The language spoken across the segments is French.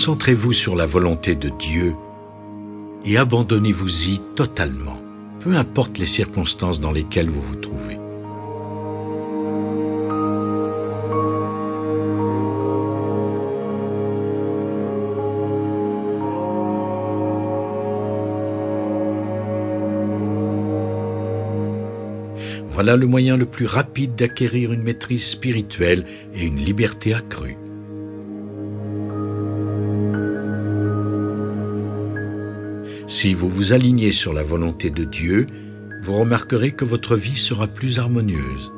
Concentrez-vous sur la volonté de Dieu et abandonnez-vous-y totalement, peu importe les circonstances dans lesquelles vous vous trouvez. Voilà le moyen le plus rapide d'acquérir une maîtrise spirituelle et une liberté accrue. Si vous vous alignez sur la volonté de Dieu, vous remarquerez que votre vie sera plus harmonieuse.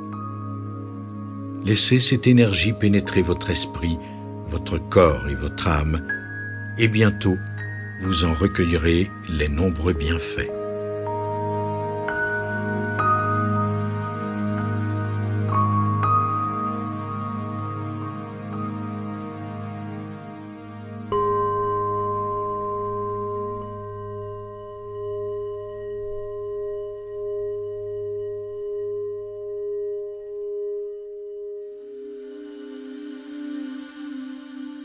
Laissez cette énergie pénétrer votre esprit, votre corps et votre âme, et bientôt vous en recueillerez les nombreux bienfaits.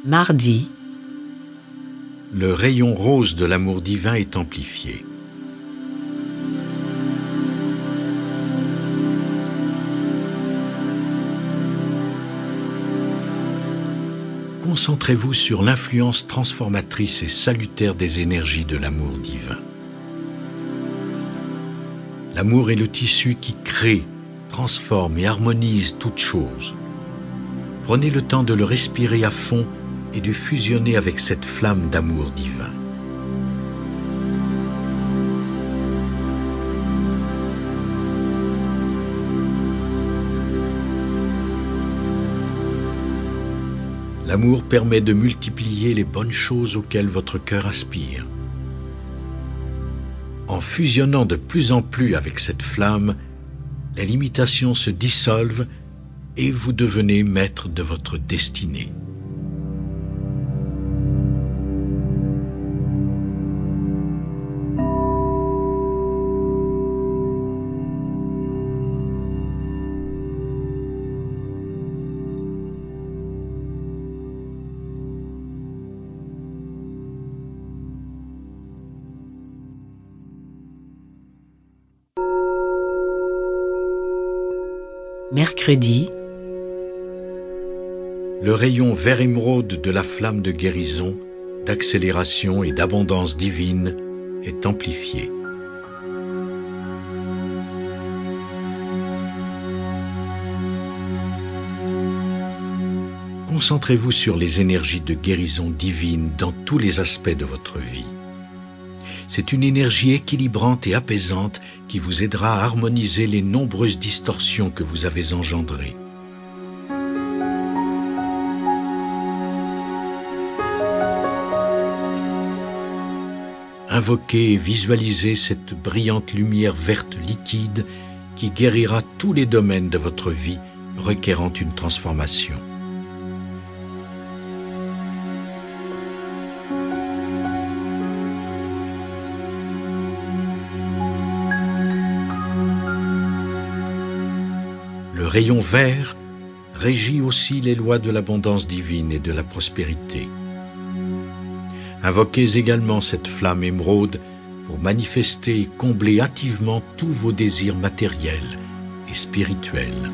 Mardi. Le rayon rose de l'amour divin est amplifié. Concentrez-vous sur l'influence transformatrice et salutaire des énergies de l'amour divin. L'amour est le tissu qui crée, transforme et harmonise toute chose. Prenez le temps de le respirer à fond et de fusionner avec cette flamme d'amour divin. L'amour permet de multiplier les bonnes choses auxquelles votre cœur aspire. En fusionnant de plus en plus avec cette flamme, les limitations se dissolvent et vous devenez maître de votre destinée. Mercredi. Le rayon vert émeraude de la flamme de guérison, d'accélération et d'abondance divine est amplifié. Concentrez-vous sur les énergies de guérison divine dans tous les aspects de votre vie. C'est une énergie équilibrante et apaisante qui vous aidera à harmoniser les nombreuses distorsions que vous avez engendrées. Invoquez et visualisez cette brillante lumière verte liquide qui guérira tous les domaines de votre vie requérant une transformation. Le rayon vert régit aussi les lois de l'abondance divine et de la prospérité. Invoquez également cette flamme émeraude pour manifester et combler hâtivement tous vos désirs matériels et spirituels.